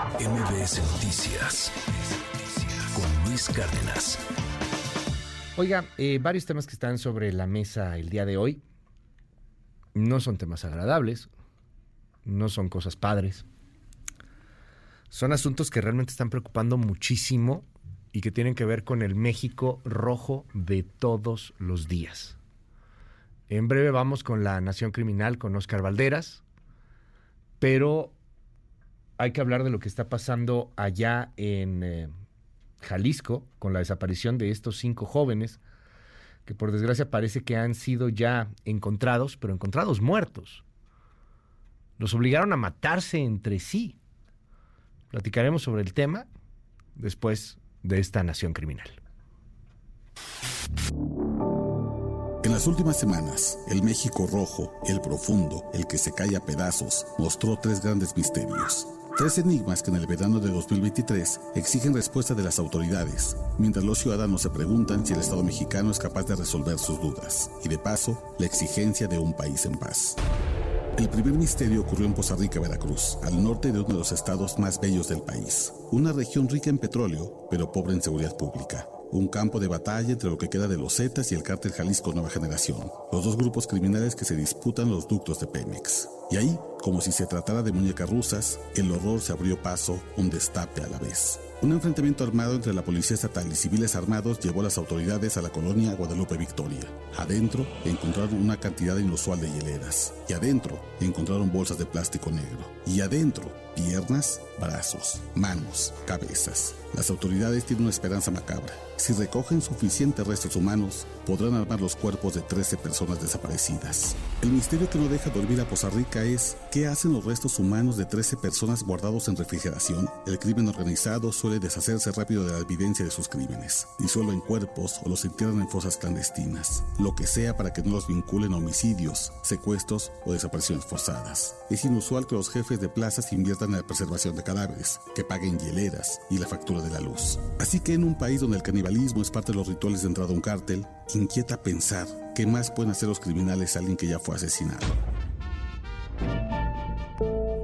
MBS Noticias con Luis Cárdenas. Oiga, eh, varios temas que están sobre la mesa el día de hoy no son temas agradables, no son cosas padres. Son asuntos que realmente están preocupando muchísimo y que tienen que ver con el México rojo de todos los días. En breve vamos con la Nación Criminal, con Oscar Valderas, pero hay que hablar de lo que está pasando allá en eh, Jalisco con la desaparición de estos cinco jóvenes que por desgracia parece que han sido ya encontrados, pero encontrados muertos. Los obligaron a matarse entre sí. Platicaremos sobre el tema después de esta nación criminal. En las últimas semanas, el México rojo, el profundo, el que se cae a pedazos, mostró tres grandes misterios. Tres enigmas que en el verano de 2023 exigen respuesta de las autoridades, mientras los ciudadanos se preguntan si el Estado mexicano es capaz de resolver sus dudas, y de paso, la exigencia de un país en paz. El primer misterio ocurrió en Poza Rica, Veracruz, al norte de uno de los estados más bellos del país, una región rica en petróleo, pero pobre en seguridad pública un campo de batalla entre lo que queda de los Zetas y el cártel Jalisco Nueva Generación, los dos grupos criminales que se disputan los ductos de Pemex. Y ahí, como si se tratara de muñecas rusas, el horror se abrió paso, un destape a la vez. Un enfrentamiento armado entre la policía estatal y civiles armados llevó a las autoridades a la colonia Guadalupe Victoria. Adentro encontraron una cantidad inusual de hieleras. Y adentro encontraron bolsas de plástico negro. Y adentro piernas, brazos, manos, cabezas. Las autoridades tienen una esperanza macabra. Si recogen suficientes restos humanos, podrán armar los cuerpos de 13 personas desaparecidas. El misterio que no deja dormir a Poza Rica es ¿qué hacen los restos humanos de 13 personas guardados en refrigeración? El crimen organizado suele deshacerse rápido de la evidencia de sus crímenes. Disuelven cuerpos o los entierran en fosas clandestinas. Lo que sea para que no los vinculen a homicidios, secuestros o desapariciones forzadas. Es inusual que los jefes de plazas inviertan en la preservación de cadáveres, que paguen hieleras y la factura de la luz. Así que en un país donde el canibalismo es parte de los rituales de entrada a un cártel, inquieta pensar qué más pueden hacer los criminales a alguien que ya fue asesinado.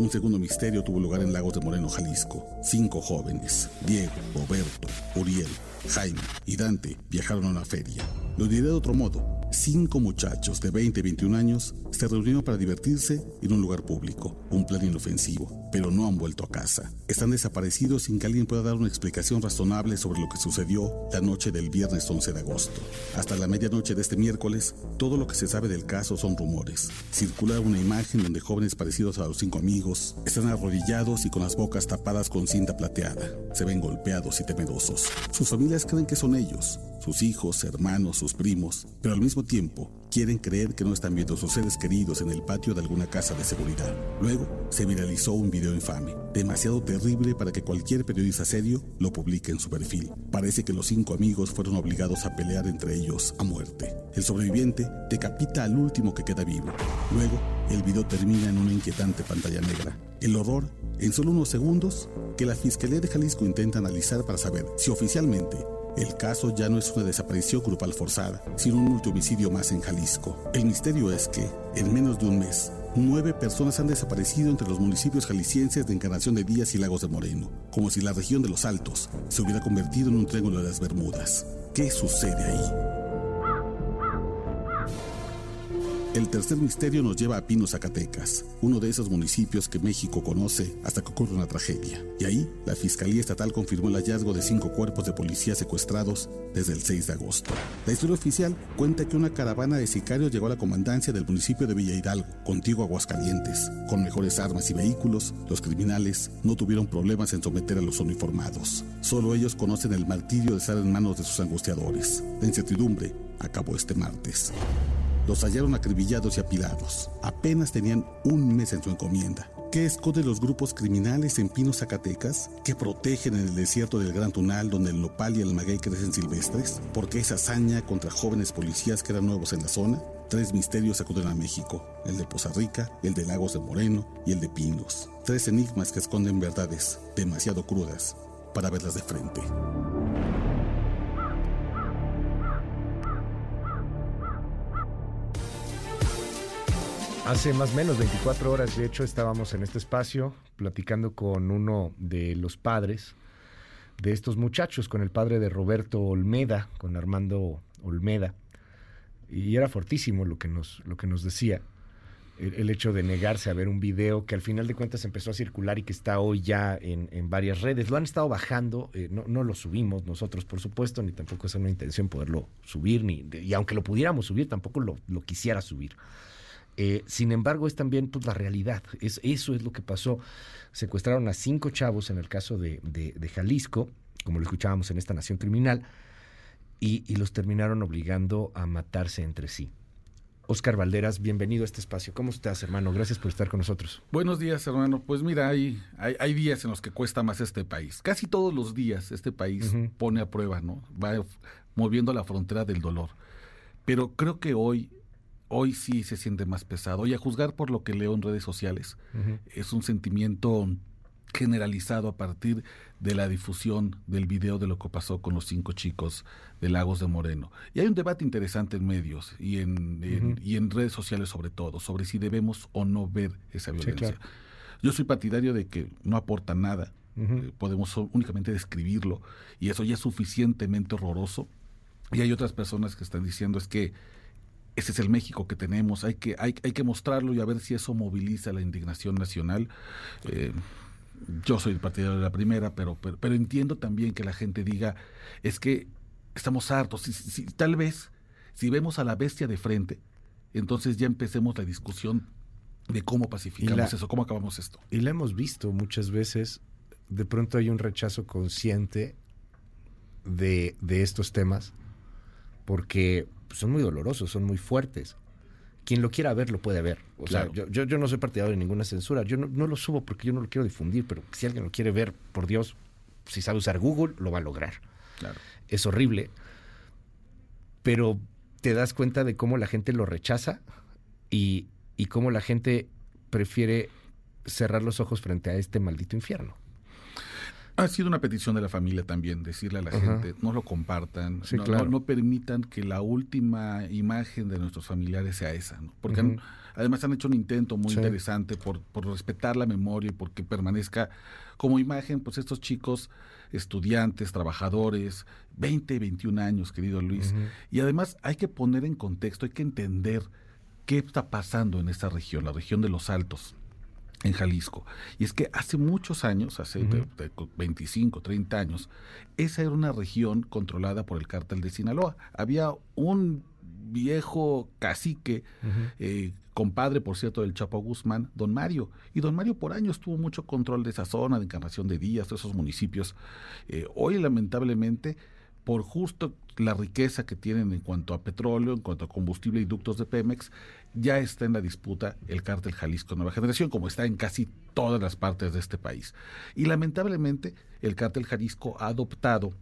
Un segundo misterio tuvo lugar en Lagos de Moreno, Jalisco. Cinco jóvenes, Diego, Roberto, Uriel, Jaime y Dante, viajaron a una feria. Lo diré de otro modo cinco muchachos de 20 y 21 años se reunieron para divertirse en un lugar público, un plan inofensivo, pero no han vuelto a casa. Están desaparecidos sin que alguien pueda dar una explicación razonable sobre lo que sucedió la noche del viernes 11 de agosto. Hasta la medianoche de este miércoles, todo lo que se sabe del caso son rumores. Circula una imagen donde jóvenes parecidos a los cinco amigos están arrodillados y con las bocas tapadas con cinta plateada. Se ven golpeados y temerosos. Sus familias creen que son ellos, sus hijos, hermanos, sus primos, pero al mismo tiempo quieren creer que no están viendo a sus seres queridos en el patio de alguna casa de seguridad. Luego se viralizó un video infame, demasiado terrible para que cualquier periodista serio lo publique en su perfil. Parece que los cinco amigos fueron obligados a pelear entre ellos a muerte. El sobreviviente decapita al último que queda vivo. Luego, el video termina en una inquietante pantalla negra. El horror en solo unos segundos que la Fiscalía de Jalisco intenta analizar para saber si oficialmente el caso ya no es una desaparición grupal forzada, sino un multihomicidio más en Jalisco. El misterio es que, en menos de un mes, nueve personas han desaparecido entre los municipios jaliscienses de Encarnación de Díaz y Lagos de Moreno, como si la región de los Altos se hubiera convertido en un triángulo de las Bermudas. ¿Qué sucede ahí? El tercer misterio nos lleva a Pino, Zacatecas, uno de esos municipios que México conoce hasta que ocurre una tragedia. Y ahí, la Fiscalía Estatal confirmó el hallazgo de cinco cuerpos de policía secuestrados desde el 6 de agosto. La historia oficial cuenta que una caravana de sicarios llegó a la comandancia del municipio de Villa Hidalgo, contigo Aguascalientes. Con mejores armas y vehículos, los criminales no tuvieron problemas en someter a los uniformados. Solo ellos conocen el martirio de estar en manos de sus angustiadores. La incertidumbre acabó este martes. Los hallaron acribillados y apilados. Apenas tenían un mes en su encomienda. ¿Qué esconde los grupos criminales en Pinos, Zacatecas? ¿Qué protegen en el desierto del Gran Tunal donde el nopal y el maguey crecen silvestres? ¿Por qué esa hazaña contra jóvenes policías que eran nuevos en la zona? Tres misterios acuden a México, el de Poza Rica, el de Lagos de Moreno y el de Pinos. Tres enigmas que esconden verdades demasiado crudas para verlas de frente. Hace más o menos 24 horas, de hecho, estábamos en este espacio platicando con uno de los padres de estos muchachos, con el padre de Roberto Olmeda, con Armando Olmeda. Y era fortísimo lo que nos, lo que nos decía. El, hecho de negarse a ver un video que al final de cuentas empezó a circular y que está hoy ya en, varias redes. Lo han estado bajando, eh, no, no, lo subimos nosotros, por supuesto, ni tampoco es una intención poderlo subir, ni, y aunque lo pudiéramos subir, tampoco lo, lo quisiera subir. Eh, sin embargo, es también pues, la realidad. Es, eso es lo que pasó. Secuestraron a cinco chavos en el caso de, Jalisco, como lo escuchábamos en esta nación criminal, y, los terminaron obligando a matarse entre sí. Oscar Valderas, bienvenido a este espacio. ¿Cómo estás, hermano? Gracias por estar con nosotros. Buenos días, hermano. Pues mira, hay, hay, días en los que cuesta más este país. Casi todos los días este país pone a prueba, ¿no? Va moviendo la frontera del dolor. Pero creo que hoy hoy sí se siente más pesado. Y a juzgar por lo que leo en redes sociales, es un sentimiento generalizado a partir de la difusión del video de lo que pasó con los cinco chicos de Lagos de Moreno. Y hay un debate interesante en medios y en, y en redes sociales sobre todo, sobre si debemos o no ver esa violencia. Yo soy partidario de que no aporta nada, eh, podemos únicamente describirlo y eso ya es suficientemente horroroso. Y hay otras personas que están diciendo es que ese es el México que tenemos, hay que, hay, hay que mostrarlo y a ver si eso moviliza la indignación nacional. Eh, yo soy el partidario de la primera, pero, pero, entiendo también que la gente diga, es que estamos hartos, si, tal vez si vemos a la bestia de frente, entonces ya empecemos la discusión de cómo pacificamos eso, cómo acabamos esto. Y la hemos visto muchas veces, de pronto hay un rechazo consciente de, de estos temas, porque son muy dolorosos, son muy fuertes. Quien lo quiera ver, lo puede ver. O sea, yo, yo, no soy partidario de ninguna censura. Yo no, lo subo porque yo no lo quiero difundir, pero si alguien lo quiere ver, por Dios, si sabe usar Google, lo va a lograr. Claro. Es horrible. Pero te das cuenta de cómo la gente lo rechaza y, y cómo la gente prefiere cerrar los ojos frente a este maldito infierno. Ha sido una petición de la familia también, decirle a la gente, no lo compartan, no, permitan que la última imagen de nuestros familiares sea esa, porque además han hecho un intento muy interesante por, por respetar la memoria y porque permanezca como imagen, pues estos chicos, estudiantes, trabajadores, 20, 21 años, querido Luis, y además hay que poner en contexto, hay que entender qué está pasando en esta región, la región de los Altos en Jalisco. Y es que hace muchos años, hace 25, 30 años, esa era una región controlada por el cártel de Sinaloa. Había un viejo cacique, eh, compadre, por cierto, del Chapo Guzmán, don Mario. Y don Mario por años tuvo mucho control de esa zona, de Encarnación de Díaz, de esos municipios. Eh, hoy, lamentablemente, por justo la riqueza que tienen en cuanto a petróleo, en cuanto a combustible y ductos de Pemex, ya está en la disputa el cártel Jalisco Nueva Generación, como está en casi todas las partes de este país. Y lamentablemente el cártel Jalisco ha adoptado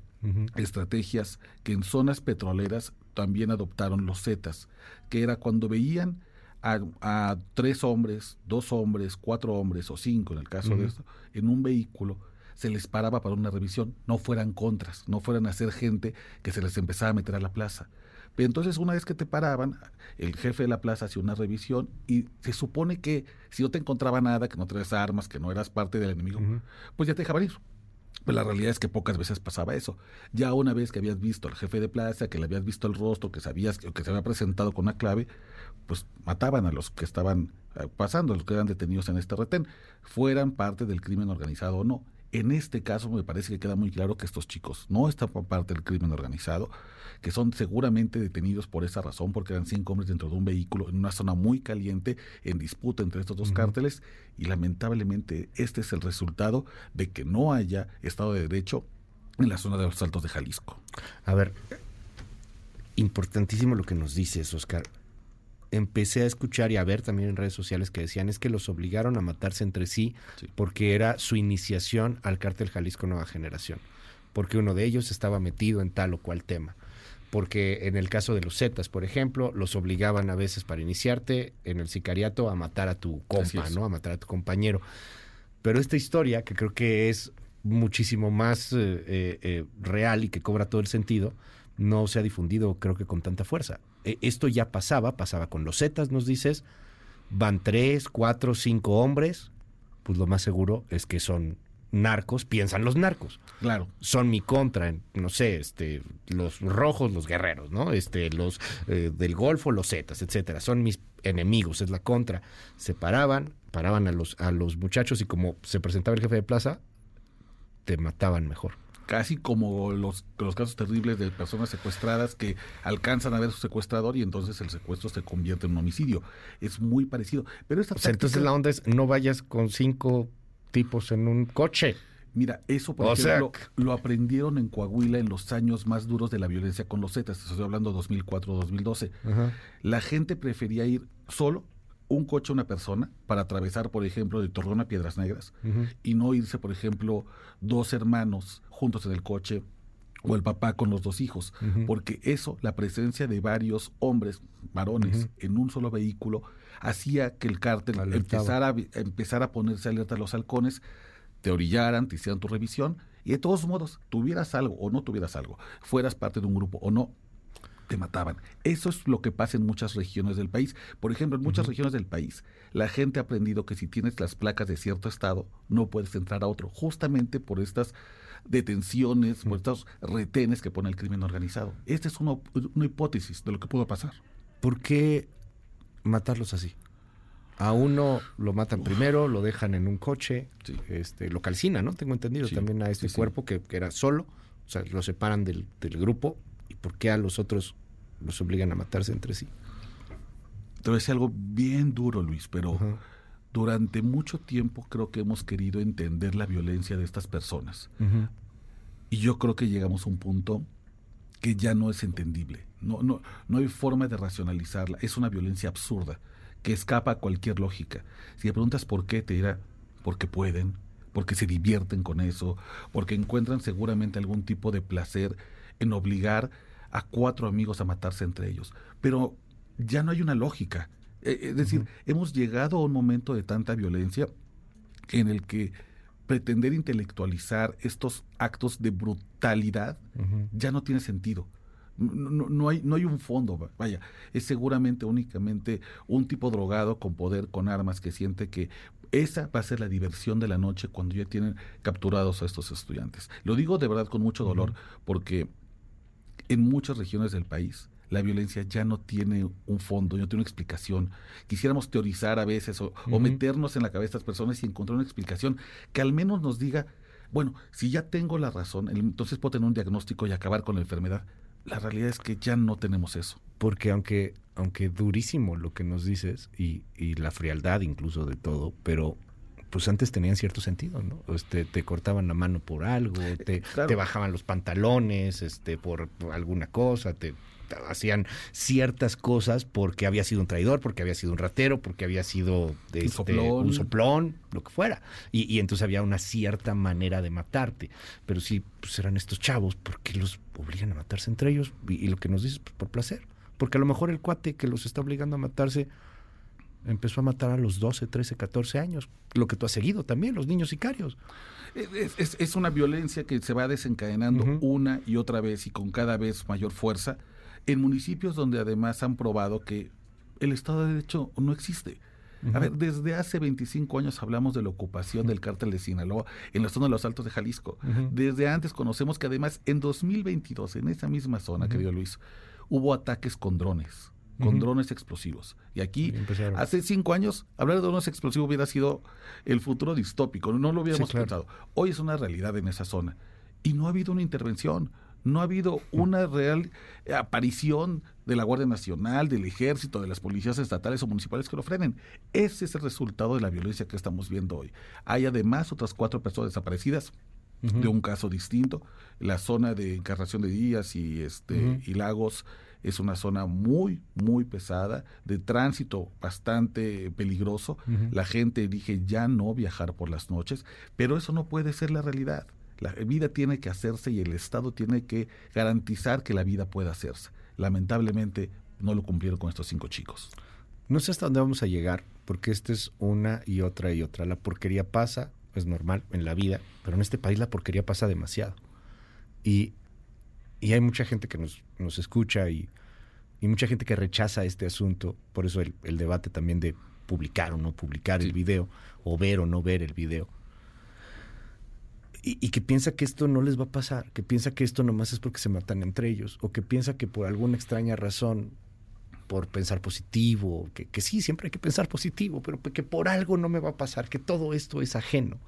estrategias que en zonas petroleras también adoptaron los Zetas, que era cuando veían a, tres hombres, dos hombres, cuatro hombres o cinco en el caso de esto, en un vehículo, se les paraba para una revisión, no fueran contras, no fueran a ser gente que se les empezaba a meter a la plaza. Pero entonces una vez que te paraban, el jefe de la plaza hacía una revisión y se supone que si no te encontraba nada, que no traes armas, que no eras parte del enemigo, pues ya te dejaban ir. Pues la realidad es que pocas veces pasaba eso. Ya una vez que habías visto al jefe de plaza, que le habías visto el rostro, que sabías que, que se había presentado con una clave, pues mataban a los que estaban eh, pasando, a los que eran detenidos en este retén, fueran parte del crimen organizado o no. En este caso me parece que queda muy claro que estos chicos no están por parte del crimen organizado, que son seguramente detenidos por esa razón, porque eran cinco hombres dentro de un vehículo en una zona muy caliente, en disputa entre estos dos cárteles, y lamentablemente este es el resultado de que no haya Estado de Derecho en la zona de los Altos de Jalisco. A ver, importantísimo lo que nos dices, Oscar empecé a escuchar y a ver también en redes sociales que decían es que los obligaron a matarse entre sí, porque era su iniciación al cártel Jalisco Nueva Generación, porque uno de ellos estaba metido en tal o cual tema. Porque en el caso de los Zetas, por ejemplo, los obligaban a veces para iniciarte en el sicariato a matar a tu compa, ¿no? A matar a tu compañero. Pero esta historia, que creo que es muchísimo más eh, eh, eh, real y que cobra todo el sentido, no se ha difundido creo que con tanta fuerza. E, esto ya pasaba, pasaba con los Zetas, nos dices, van tres, cuatro, cinco hombres, pues lo más seguro es que son narcos, piensan los narcos. Claro. Son mi contra, no sé, este, los rojos, los guerreros, ¿no? Este, los eh, del Golfo, los Zetas, etcétera. Son mis enemigos, es la contra. Se paraban, paraban a los, a los muchachos y como se presentaba el jefe de plaza, te mataban mejor casi como los, los casos terribles de personas secuestradas que alcanzan a ver a su secuestrador y entonces el secuestro se convierte en un homicidio. Es muy parecido. Pero esta entonces la onda es no vayas con cinco tipos en un coche. Mira, eso por ejemplo lo aprendieron en Coahuila en los años más duros de la violencia con los Zetas, estoy hablando 2004-2012. La gente prefería ir solo un coche a una persona para atravesar, por ejemplo, de Torreón a Piedras Negras y no irse, por ejemplo, dos hermanos juntos en el coche o el papá con los dos hijos, porque eso, la presencia de varios hombres, varones, en un solo vehículo, hacía que el cártel empezara, empezara a ponerse alerta a los halcones, te orillaran, te hicieran tu revisión, y de todos modos, tuvieras algo o no tuvieras algo, fueras parte de un grupo o no, te mataban. Eso es lo que pasa en muchas regiones del país. Por ejemplo, en muchas regiones del país, la gente ha aprendido que si tienes las placas de cierto estado, no puedes entrar a otro, justamente por estas detenciones, por estos retenes que pone el crimen organizado. Esta es una, una hipótesis de lo que pudo pasar. ¿Por qué matarlos así? A uno lo matan primero, lo dejan en un coche, este, lo calcinan, ¿no? Tengo entendido también a este cuerpo que, que, era solo, o sea, lo separan del, del grupo ¿Y por qué a los otros los obligan a matarse entre sí? Te voy a decir algo bien duro, Luis, pero durante mucho tiempo creo que hemos querido entender la violencia de estas personas. Y yo creo que llegamos a un punto que ya no es entendible. No, no, no hay forma de racionalizarla. Es una violencia absurda que escapa a cualquier lógica. Si le preguntas por qué, te dirá, porque pueden, porque se divierten con eso, porque encuentran seguramente algún tipo de placer en obligar a cuatro amigos a matarse entre ellos. Pero ya no hay una lógica. Eh, es decir, hemos llegado a un momento de tanta violencia en el que pretender intelectualizar estos actos de brutalidad ya no tiene sentido. No, no, hay, no hay un fondo, vaya, es seguramente únicamente un tipo drogado con poder, con armas, que siente que esa va a ser la diversión de la noche cuando ya tienen capturados a estos estudiantes. Lo digo de verdad con mucho dolor, porque en muchas regiones del país la violencia ya no tiene un fondo, no tiene una explicación. Quisiéramos teorizar a veces o, meternos en la cabeza de estas personas y encontrar una explicación que al menos nos diga, bueno, si ya tengo la razón, entonces puedo tener un diagnóstico y acabar con la enfermedad. La realidad es que ya no tenemos eso. Porque aunque, aunque durísimo lo que nos dices y, y la frialdad incluso de todo, pero pues antes tenían cierto sentido, ¿no? Este, te cortaban la mano por algo, te, te bajaban los pantalones, este, por, alguna cosa, te, hacían ciertas cosas porque había sido un traidor, porque había sido un ratero, porque había sido este, un, soplón. lo que fuera. Y, y, entonces había una cierta manera de matarte. Pero si pues eran estos chavos, ¿por qué los obligan a matarse entre ellos? Y, y lo que nos dices, pues, por placer. Porque a lo mejor el cuate que los está obligando a matarse empezó a matar a los 12, 13, 14 años, lo que tú has seguido también, los niños sicarios. Es, es, una violencia que se va desencadenando una y otra vez y con cada vez mayor fuerza en municipios donde además han probado que el Estado de Derecho no existe. A ver, desde hace 25 años hablamos de la ocupación del cártel de Sinaloa en la zona de los Altos de Jalisco. Desde antes conocemos que además en 2022, en esa misma zona, querido Luis, hubo ataques con drones con drones explosivos. Y aquí, hace cinco años, hablar de drones explosivos hubiera sido el futuro distópico, no lo hubiéramos pensado. Hoy es una realidad en esa zona. Y no ha habido una intervención, no ha habido una real aparición de la Guardia Nacional, del Ejército, de las policías estatales o municipales que lo frenen. Ese es el resultado de la violencia que estamos viendo hoy. Hay además otras cuatro personas desaparecidas de un caso distinto. La zona de Encarnación de Díaz y, este, y Lagos es una zona muy, muy pesada, de tránsito bastante peligroso. La gente elige ya no viajar por las noches, pero eso no puede ser la realidad. La vida tiene que hacerse y el Estado tiene que garantizar que la vida pueda hacerse. Lamentablemente no lo cumplieron con estos cinco chicos. No sé hasta dónde vamos a llegar, porque esta es una y otra y otra. La porquería pasa, es normal en la vida, pero en este país la porquería pasa demasiado. Y y hay mucha gente que nos, nos escucha y, y, mucha gente que rechaza este asunto. Por eso el, el, debate también de publicar o no publicar el video, o ver o no ver el video. Y, que piensa que esto no les va a pasar, que piensa que esto nomás es porque se matan entre ellos, o que piensa que por alguna extraña razón, por pensar positivo, que, que sí, siempre hay que pensar positivo, pero que por algo no me va a pasar, que todo esto es ajeno.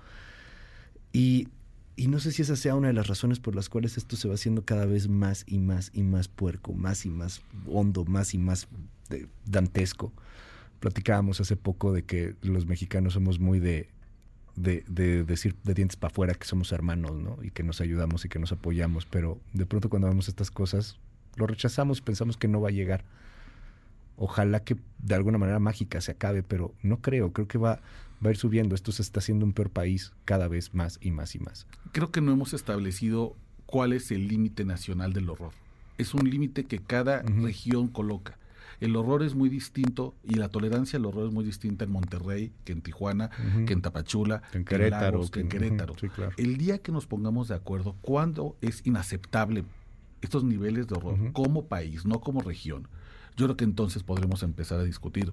Y, y no sé si esa sea una de las razones por las cuales esto se va haciendo cada vez más y más y más puerco, más y más hondo, más y más dantesco. Platicábamos hace poco de que los mexicanos somos muy de, de, decir de dientes para afuera que somos hermanos, ¿no? Y que nos ayudamos y que nos apoyamos, pero de pronto cuando vemos estas cosas, lo rechazamos, pensamos que no va a llegar. Ojalá que de alguna manera mágica se acabe, pero no creo, creo que va, va a ir subiendo. Esto se está haciendo un peor país cada vez más y más y más. Creo que no hemos establecido cuál es el límite nacional del horror. Es un límite que cada región coloca. El horror es muy distinto y la tolerancia al horror es muy distinta en Monterrey, que en Tijuana, que en Tapachula, en Querétaro. que en Querétaro. El día que nos pongamos de acuerdo, cuándo es inaceptable estos niveles de horror como país, no como región, yo creo que entonces podremos empezar a discutir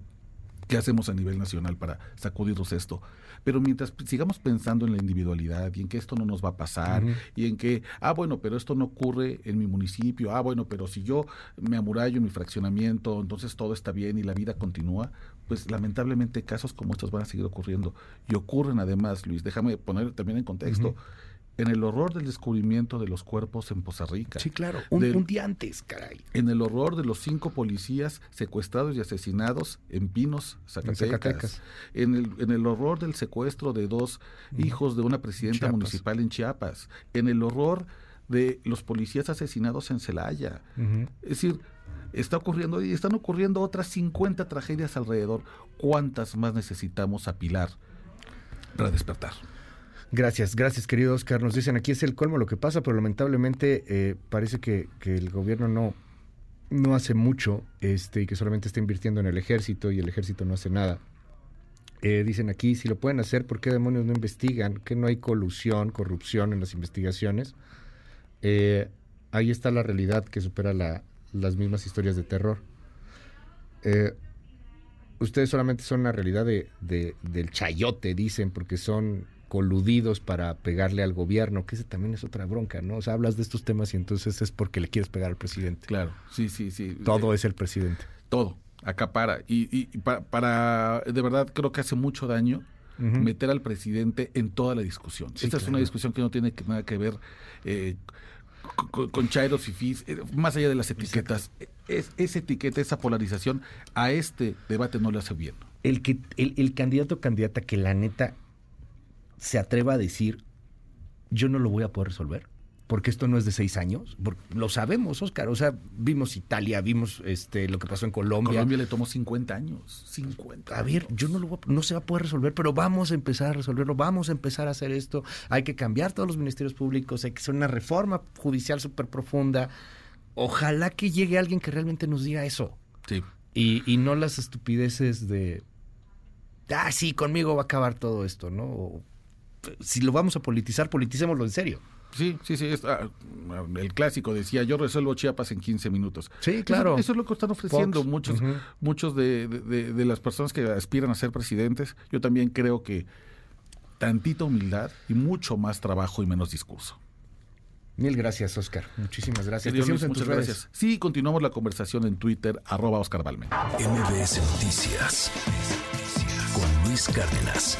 qué hacemos a nivel nacional para sacudirnos esto. Pero mientras sigamos pensando en la individualidad y en que esto no nos va a pasar y en que, ah, bueno, pero esto no ocurre en mi municipio, ah, bueno, pero si yo me amurallo en mi fraccionamiento, entonces todo está bien y la vida continúa, pues lamentablemente casos como estos van a seguir ocurriendo. Y ocurren además, Luis, déjame poner también en contexto en el horror del descubrimiento de los cuerpos en Poza Rica. Sí, claro, un, día antes, caray. En el horror de los cinco policías secuestrados y asesinados en Pinos, Zacatecas. En, el, en el horror del secuestro de dos hijos de una presidenta municipal en Chiapas. En el horror de los policías asesinados en Celaya. Es decir, está ocurriendo y están ocurriendo otras 50 tragedias alrededor. ¿Cuántas más necesitamos apilar para despertar? Gracias, gracias querido Oscar. Nos dicen aquí es el colmo lo que pasa, pero lamentablemente eh, parece que, el gobierno no, no hace mucho este, y que solamente está invirtiendo en el ejército y el ejército no hace nada. Eh, dicen aquí, si lo pueden hacer, ¿por qué demonios no investigan? Que no hay colusión, corrupción en las investigaciones. Eh, ahí está la realidad que supera las mismas historias de terror. ustedes solamente son la realidad de, del chayote, dicen, porque son coludidos para pegarle al gobierno, que ese también es otra bronca, ¿no? O sea, hablas de estos temas y entonces es porque le quieres pegar al presidente. Claro, sí, sí, sí. Todo es el presidente. Todo, acapara. Y, y para, de verdad, creo que hace mucho daño meter al presidente en toda la discusión. Esta es una discusión que no tiene nada que ver eh, con, chairos y fis, eh, más allá de las etiquetas. Es, esa etiqueta, esa polarización, a este debate no le hace bien. El, que, el, el candidato o candidata que la neta se atreva a decir, yo no lo voy a poder resolver, porque esto no es de seis años, lo sabemos, Oscar, o sea, vimos Italia, vimos este lo que pasó en Colombia. Colombia le tomó 50 años, 50. A ver, yo no lo no se va a poder resolver, pero vamos a empezar a resolverlo, vamos a empezar a hacer esto, hay que cambiar todos los ministerios públicos, hay que hacer una reforma judicial súper profunda. Ojalá que llegue alguien que realmente nos diga eso. Sí. Y, y no las estupideces de, ah, sí, conmigo va a acabar todo esto, ¿no? Si lo vamos a politizar, politicémoslo en serio. Sí, sí, sí. Ah, el clásico decía, yo resuelvo Chiapas en 15 minutos. Sí, claro. Eso, es lo que están ofreciendo muchos, muchos de, de, las personas que aspiran a ser presidentes. Yo también creo que tantita humildad y mucho más trabajo y menos discurso. Mil gracias, Oscar. Muchísimas gracias. muchas gracias. Sí, continuamos la conversación en Twitter, arroba Oscar Balmen. MBS Noticias con Luis Cárdenas.